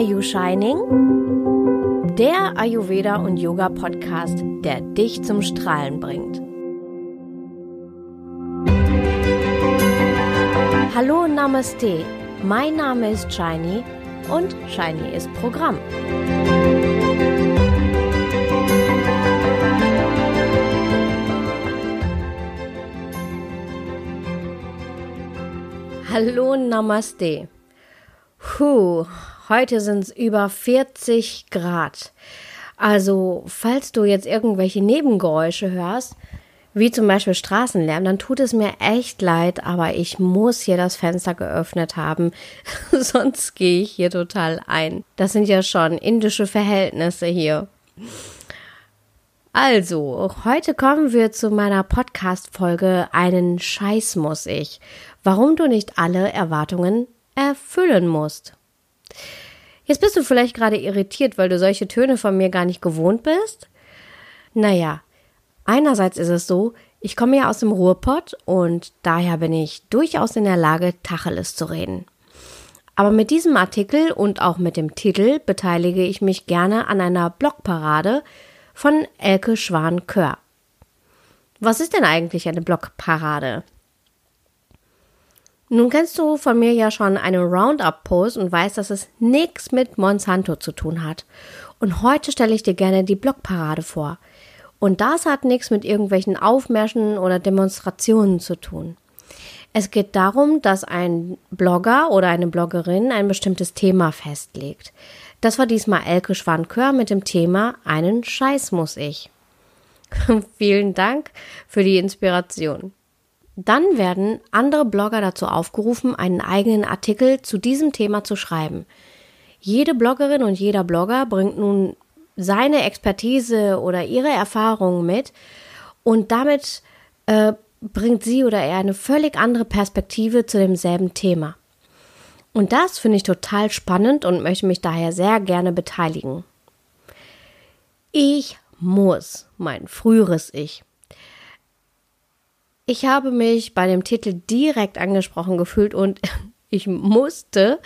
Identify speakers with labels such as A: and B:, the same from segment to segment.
A: Are You Shining? Der Ayurveda und Yoga Podcast, der dich zum Strahlen bringt. Hallo Namaste. Mein Name ist Shiny und Shiny ist Programm. Hallo Namaste. Puh, heute sind es über 40 Grad. Also, falls du jetzt irgendwelche Nebengeräusche hörst, wie zum Beispiel Straßenlärm, dann tut es mir echt leid, aber ich muss hier das Fenster geöffnet haben, sonst gehe ich hier total ein. Das sind ja schon indische Verhältnisse hier. Also, heute kommen wir zu meiner Podcast-Folge Einen Scheiß muss ich. Warum du nicht alle Erwartungen erfüllen musst. Jetzt bist du vielleicht gerade irritiert, weil du solche Töne von mir gar nicht gewohnt bist. Naja, einerseits ist es so, ich komme ja aus dem Ruhrpott und daher bin ich durchaus in der Lage, Tacheles zu reden. Aber mit diesem Artikel und auch mit dem Titel beteilige ich mich gerne an einer Blogparade von Elke Schwan-Kör. Was ist denn eigentlich eine Blogparade? Nun kennst du von mir ja schon einen Roundup-Post und weißt, dass es nichts mit Monsanto zu tun hat. Und heute stelle ich dir gerne die Blogparade vor. Und das hat nichts mit irgendwelchen Aufmärschen oder Demonstrationen zu tun. Es geht darum, dass ein Blogger oder eine Bloggerin ein bestimmtes Thema festlegt. Das war diesmal Elke Schwankör mit dem Thema Einen Scheiß muss ich. Vielen Dank für die Inspiration. Dann werden andere Blogger dazu aufgerufen, einen eigenen Artikel zu diesem Thema zu schreiben. Jede Bloggerin und jeder Blogger bringt nun seine Expertise oder ihre Erfahrungen mit und damit äh, bringt sie oder er eine völlig andere Perspektive zu demselben Thema. Und das finde ich total spannend und möchte mich daher sehr gerne beteiligen. Ich muss, mein früheres Ich, ich habe mich bei dem Titel direkt angesprochen gefühlt und ich musste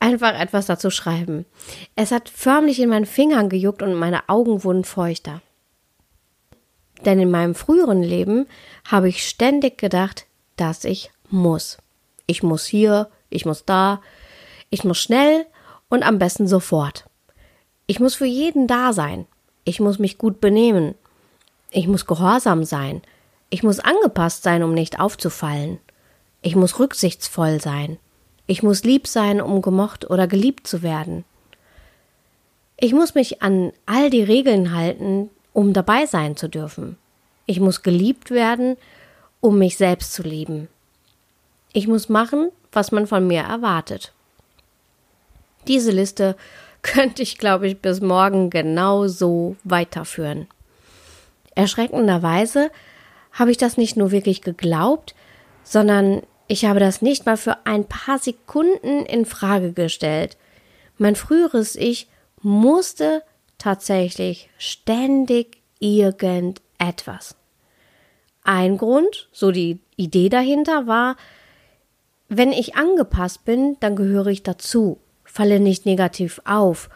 A: einfach etwas dazu schreiben. Es hat förmlich in meinen Fingern gejuckt und meine Augen wurden feuchter. Denn in meinem früheren Leben habe ich ständig gedacht, dass ich muss. Ich muss hier, ich muss da, ich muss schnell und am besten sofort. Ich muss für jeden da sein. Ich muss mich gut benehmen. Ich muss gehorsam sein. Ich muss angepasst sein, um nicht aufzufallen. Ich muss rücksichtsvoll sein. Ich muss lieb sein, um gemocht oder geliebt zu werden. Ich muss mich an all die Regeln halten, um dabei sein zu dürfen. Ich muss geliebt werden, um mich selbst zu lieben. Ich muss machen, was man von mir erwartet. Diese Liste könnte ich, glaube ich, bis morgen genau so weiterführen. Erschreckenderweise habe ich das nicht nur wirklich geglaubt, sondern ich habe das nicht mal für ein paar Sekunden in Frage gestellt. Mein früheres Ich musste tatsächlich ständig irgendetwas. Ein Grund, so die Idee dahinter war, wenn ich angepasst bin, dann gehöre ich dazu, falle nicht negativ auf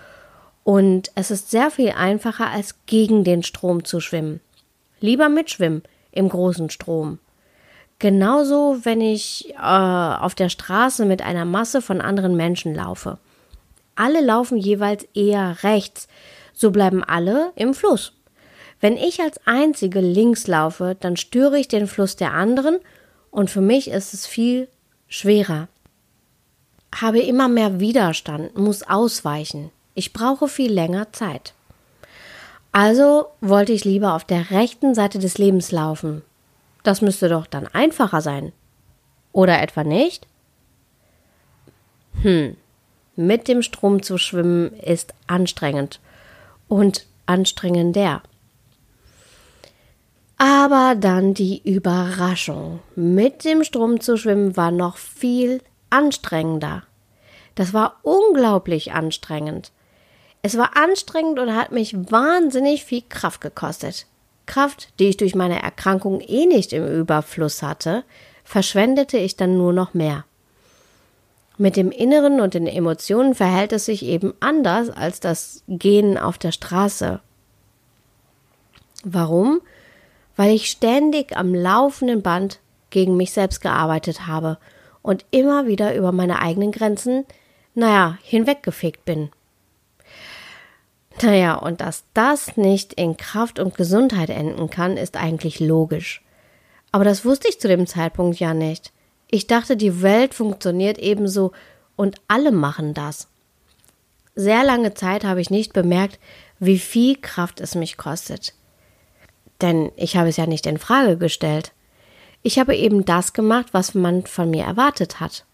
A: und es ist sehr viel einfacher, als gegen den Strom zu schwimmen. Lieber mitschwimmen, im großen Strom. Genauso, wenn ich äh, auf der Straße mit einer Masse von anderen Menschen laufe. Alle laufen jeweils eher rechts, so bleiben alle im Fluss. Wenn ich als Einzige links laufe, dann störe ich den Fluss der anderen und für mich ist es viel schwerer. Habe immer mehr Widerstand, muss ausweichen. Ich brauche viel länger Zeit. Also wollte ich lieber auf der rechten Seite des Lebens laufen. Das müsste doch dann einfacher sein. Oder etwa nicht? Hm, mit dem Strom zu schwimmen ist anstrengend und anstrengender. Aber dann die Überraschung. Mit dem Strom zu schwimmen war noch viel anstrengender. Das war unglaublich anstrengend. Es war anstrengend und hat mich wahnsinnig viel Kraft gekostet. Kraft, die ich durch meine Erkrankung eh nicht im Überfluss hatte, verschwendete ich dann nur noch mehr. Mit dem Inneren und den Emotionen verhält es sich eben anders als das Gehen auf der Straße. Warum? Weil ich ständig am laufenden Band gegen mich selbst gearbeitet habe und immer wieder über meine eigenen Grenzen, naja, hinweggefegt bin. Naja, und dass das nicht in Kraft und Gesundheit enden kann, ist eigentlich logisch. Aber das wusste ich zu dem Zeitpunkt ja nicht. Ich dachte, die Welt funktioniert ebenso und alle machen das. Sehr lange Zeit habe ich nicht bemerkt, wie viel Kraft es mich kostet. Denn ich habe es ja nicht in Frage gestellt. Ich habe eben das gemacht, was man von mir erwartet hat.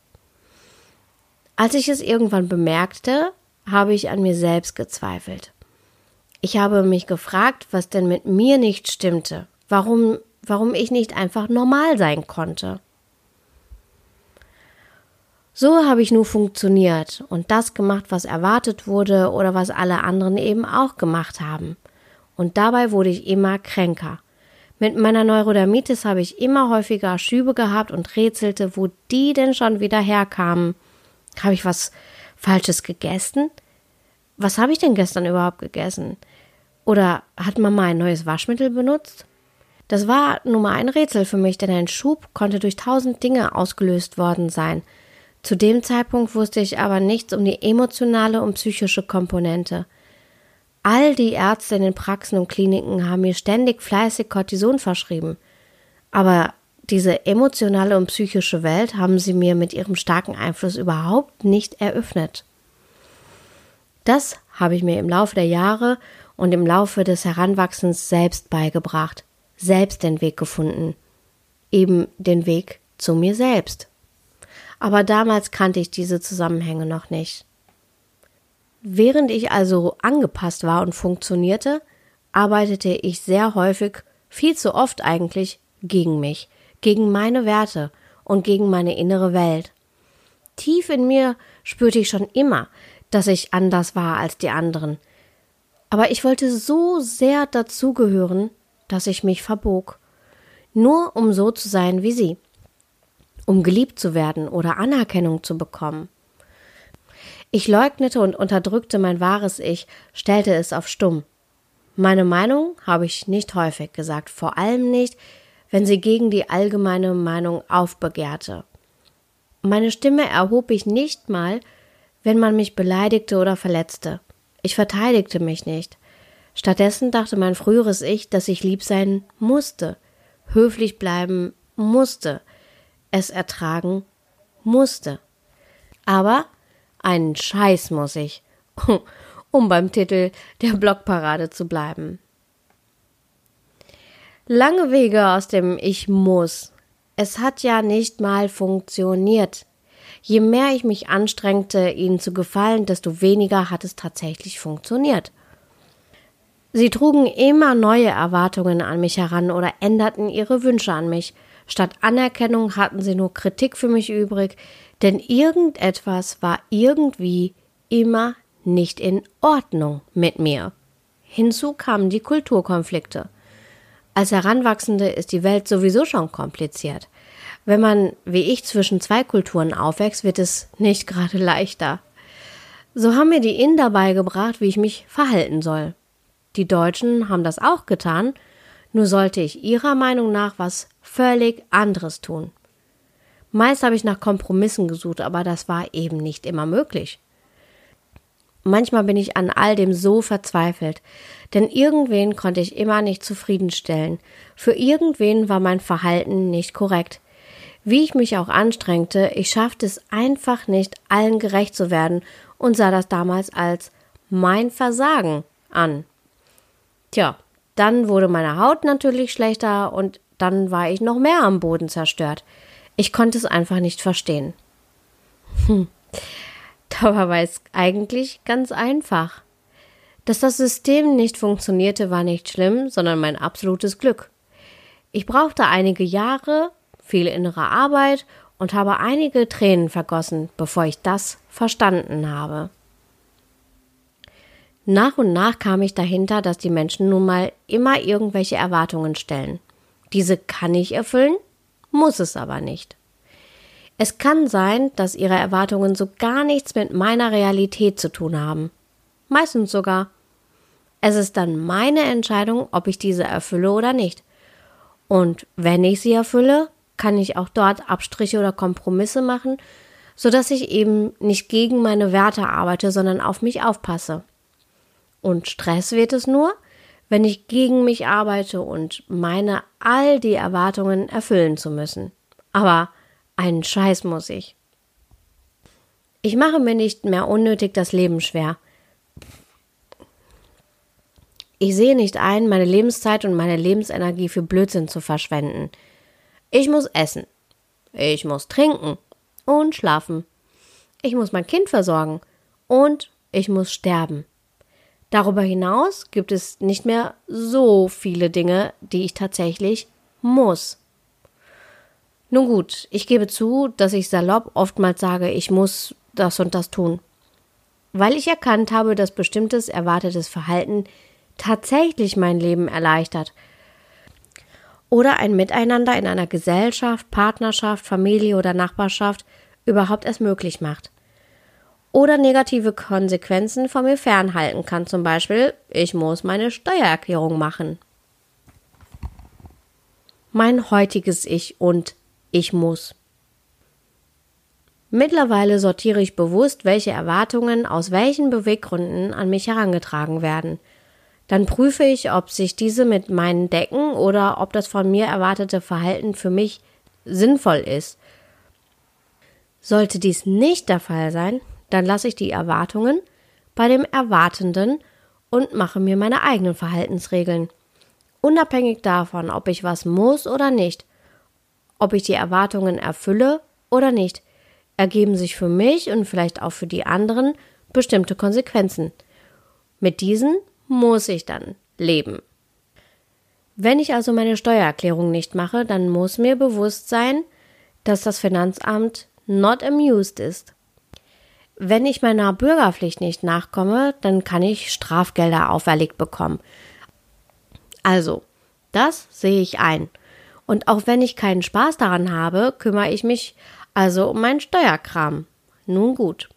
A: Als ich es irgendwann bemerkte, habe ich an mir selbst gezweifelt. Ich habe mich gefragt, was denn mit mir nicht stimmte, warum, warum ich nicht einfach normal sein konnte. So habe ich nur funktioniert und das gemacht, was erwartet wurde oder was alle anderen eben auch gemacht haben. Und dabei wurde ich immer kränker. Mit meiner Neurodermitis habe ich immer häufiger Schübe gehabt und rätselte, wo die denn schon wieder herkamen. Habe ich was Falsches gegessen? Was habe ich denn gestern überhaupt gegessen? Oder hat Mama ein neues Waschmittel benutzt? Das war nun mal ein Rätsel für mich, denn ein Schub konnte durch tausend Dinge ausgelöst worden sein. Zu dem Zeitpunkt wusste ich aber nichts um die emotionale und psychische Komponente. All die Ärzte in den Praxen und Kliniken haben mir ständig fleißig Cortison verschrieben. Aber diese emotionale und psychische Welt haben sie mir mit ihrem starken Einfluss überhaupt nicht eröffnet. Das habe ich mir im Laufe der Jahre und im Laufe des Heranwachsens selbst beigebracht, selbst den Weg gefunden, eben den Weg zu mir selbst. Aber damals kannte ich diese Zusammenhänge noch nicht. Während ich also angepasst war und funktionierte, arbeitete ich sehr häufig, viel zu oft eigentlich, gegen mich, gegen meine Werte und gegen meine innere Welt. Tief in mir spürte ich schon immer, dass ich anders war als die anderen. Aber ich wollte so sehr dazugehören, dass ich mich verbog. Nur um so zu sein wie sie. Um geliebt zu werden oder Anerkennung zu bekommen. Ich leugnete und unterdrückte mein wahres Ich, stellte es auf stumm. Meine Meinung habe ich nicht häufig gesagt, vor allem nicht, wenn sie gegen die allgemeine Meinung aufbegehrte. Meine Stimme erhob ich nicht mal, wenn man mich beleidigte oder verletzte. Ich verteidigte mich nicht. Stattdessen dachte mein früheres Ich, dass ich lieb sein musste, höflich bleiben musste, es ertragen musste. Aber einen Scheiß muss ich, um beim Titel der Blockparade zu bleiben. Lange Wege aus dem Ich muss. Es hat ja nicht mal funktioniert. Je mehr ich mich anstrengte, ihnen zu gefallen, desto weniger hat es tatsächlich funktioniert. Sie trugen immer neue Erwartungen an mich heran oder änderten ihre Wünsche an mich. Statt Anerkennung hatten sie nur Kritik für mich übrig, denn irgendetwas war irgendwie immer nicht in Ordnung mit mir. Hinzu kamen die Kulturkonflikte. Als Heranwachsende ist die Welt sowieso schon kompliziert. Wenn man, wie ich, zwischen zwei Kulturen aufwächst, wird es nicht gerade leichter. So haben mir die Inder beigebracht, wie ich mich verhalten soll. Die Deutschen haben das auch getan, nur sollte ich ihrer Meinung nach was völlig anderes tun. Meist habe ich nach Kompromissen gesucht, aber das war eben nicht immer möglich. Manchmal bin ich an all dem so verzweifelt, denn irgendwen konnte ich immer nicht zufriedenstellen. Für irgendwen war mein Verhalten nicht korrekt. Wie ich mich auch anstrengte, ich schaffte es einfach nicht, allen gerecht zu werden und sah das damals als mein Versagen an. Tja, dann wurde meine Haut natürlich schlechter und dann war ich noch mehr am Boden zerstört. Ich konnte es einfach nicht verstehen. Hm. Dabei war es eigentlich ganz einfach. Dass das System nicht funktionierte, war nicht schlimm, sondern mein absolutes Glück. Ich brauchte einige Jahre, viel innere Arbeit und habe einige Tränen vergossen, bevor ich das verstanden habe. Nach und nach kam ich dahinter, dass die Menschen nun mal immer irgendwelche Erwartungen stellen. Diese kann ich erfüllen, muss es aber nicht. Es kann sein, dass ihre Erwartungen so gar nichts mit meiner Realität zu tun haben. Meistens sogar. Es ist dann meine Entscheidung, ob ich diese erfülle oder nicht. Und wenn ich sie erfülle, kann ich auch dort Abstriche oder Kompromisse machen, so dass ich eben nicht gegen meine Werte arbeite, sondern auf mich aufpasse. Und Stress wird es nur, wenn ich gegen mich arbeite und meine all die Erwartungen erfüllen zu müssen. Aber einen Scheiß muss ich. Ich mache mir nicht mehr unnötig das Leben schwer. Ich sehe nicht ein, meine Lebenszeit und meine Lebensenergie für Blödsinn zu verschwenden. Ich muss essen. Ich muss trinken und schlafen. Ich muss mein Kind versorgen und ich muss sterben. Darüber hinaus gibt es nicht mehr so viele Dinge, die ich tatsächlich muss. Nun gut, ich gebe zu, dass ich salopp oftmals sage, ich muss das und das tun. Weil ich erkannt habe, dass bestimmtes erwartetes Verhalten tatsächlich mein Leben erleichtert. Oder ein Miteinander in einer Gesellschaft, Partnerschaft, Familie oder Nachbarschaft überhaupt erst möglich macht oder negative Konsequenzen von mir fernhalten kann. Zum Beispiel, ich muss meine Steuererklärung machen. Mein heutiges Ich und ich muss. Mittlerweile sortiere ich bewusst, welche Erwartungen aus welchen Beweggründen an mich herangetragen werden. Dann prüfe ich, ob sich diese mit meinen decken oder ob das von mir erwartete Verhalten für mich sinnvoll ist. Sollte dies nicht der Fall sein, dann lasse ich die Erwartungen bei dem Erwartenden und mache mir meine eigenen Verhaltensregeln. Unabhängig davon, ob ich was muss oder nicht, ob ich die Erwartungen erfülle oder nicht, ergeben sich für mich und vielleicht auch für die anderen bestimmte Konsequenzen. Mit diesen muss ich dann leben. Wenn ich also meine Steuererklärung nicht mache, dann muss mir bewusst sein, dass das Finanzamt not amused ist. Wenn ich meiner Bürgerpflicht nicht nachkomme, dann kann ich Strafgelder auferlegt bekommen. Also, das sehe ich ein. Und auch wenn ich keinen Spaß daran habe, kümmere ich mich also um meinen Steuerkram. Nun gut.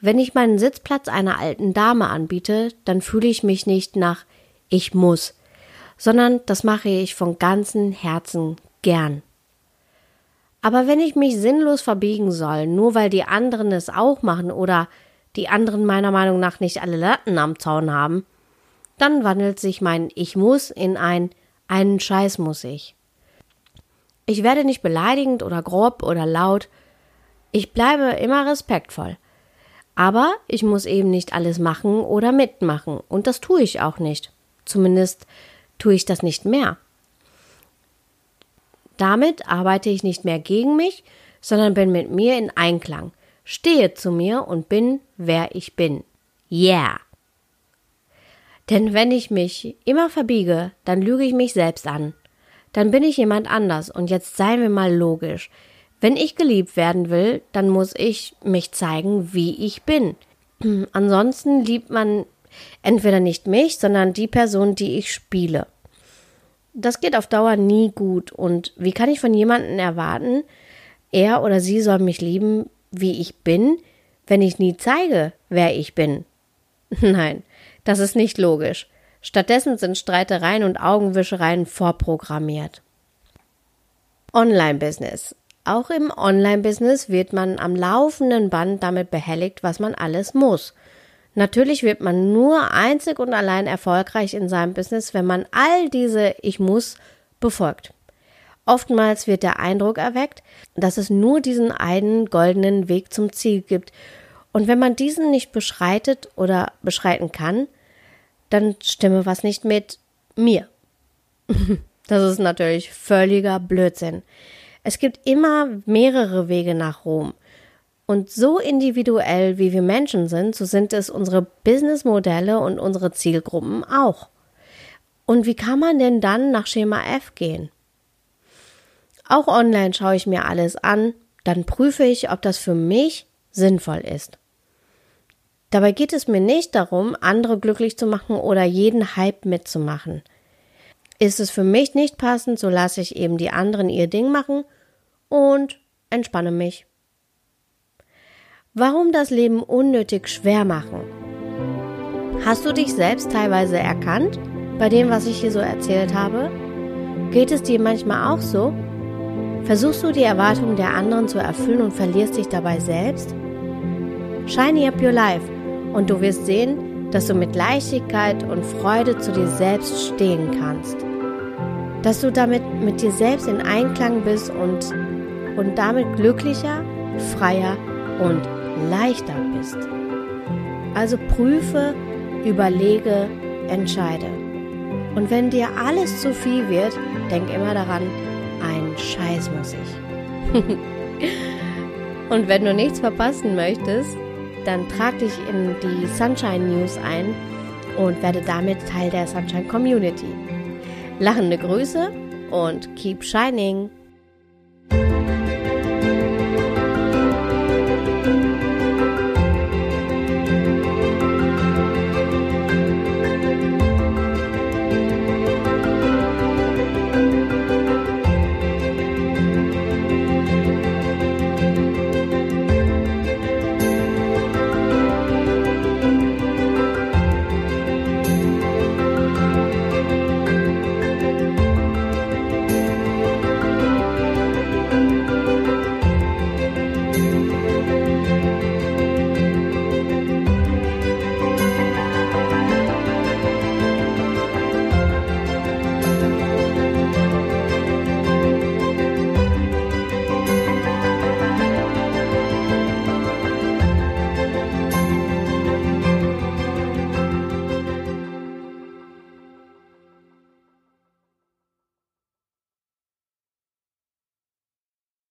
A: Wenn ich meinen Sitzplatz einer alten Dame anbiete, dann fühle ich mich nicht nach ich muss, sondern das mache ich von ganzem Herzen gern. Aber wenn ich mich sinnlos verbiegen soll, nur weil die anderen es auch machen oder die anderen meiner Meinung nach nicht alle Latten am Zaun haben, dann wandelt sich mein Ich muss in ein einen Scheiß muss ich. Ich werde nicht beleidigend oder grob oder laut. Ich bleibe immer respektvoll. Aber ich muss eben nicht alles machen oder mitmachen. Und das tue ich auch nicht. Zumindest tue ich das nicht mehr. Damit arbeite ich nicht mehr gegen mich, sondern bin mit mir in Einklang, stehe zu mir und bin, wer ich bin. Yeah! Denn wenn ich mich immer verbiege, dann lüge ich mich selbst an. Dann bin ich jemand anders und jetzt seien wir mal logisch. Wenn ich geliebt werden will, dann muss ich mich zeigen, wie ich bin. Ansonsten liebt man entweder nicht mich, sondern die Person, die ich spiele das geht auf Dauer nie gut. Und wie kann ich von jemandem erwarten, er oder sie soll mich lieben, wie ich bin, wenn ich nie zeige, wer ich bin? Nein, das ist nicht logisch. Stattdessen sind Streitereien und Augenwischereien vorprogrammiert. Online-Business. Auch im Online-Business wird man am laufenden Band damit behelligt, was man alles muss. Natürlich wird man nur einzig und allein erfolgreich in seinem Business, wenn man all diese Ich muss befolgt. Oftmals wird der Eindruck erweckt, dass es nur diesen einen goldenen Weg zum Ziel gibt. Und wenn man diesen nicht beschreitet oder beschreiten kann, dann stimme was nicht mit mir. Das ist natürlich völliger Blödsinn. Es gibt immer mehrere Wege nach Rom. Und so individuell wie wir Menschen sind, so sind es unsere Businessmodelle und unsere Zielgruppen auch. Und wie kann man denn dann nach Schema F gehen? Auch online schaue ich mir alles an, dann prüfe ich, ob das für mich sinnvoll ist. Dabei geht es mir nicht darum, andere glücklich zu machen oder jeden Hype mitzumachen. Ist es für mich nicht passend, so lasse ich eben die anderen ihr Ding machen und entspanne mich. Warum das Leben unnötig schwer machen? Hast du dich selbst teilweise erkannt bei dem, was ich hier so erzählt habe? Geht es dir manchmal auch so? Versuchst du die Erwartungen der anderen zu erfüllen und verlierst dich dabei selbst? Shiny up your life und du wirst sehen, dass du mit Leichtigkeit und Freude zu dir selbst stehen kannst. Dass du damit mit dir selbst in Einklang bist und, und damit glücklicher, freier und leichter bist. Also prüfe, überlege, entscheide. Und wenn dir alles zu viel wird, denk immer daran, ein Scheiß muss ich. Und wenn du nichts verpassen möchtest, dann trag dich in die Sunshine News ein und werde damit Teil der Sunshine Community. Lachende Grüße und keep shining!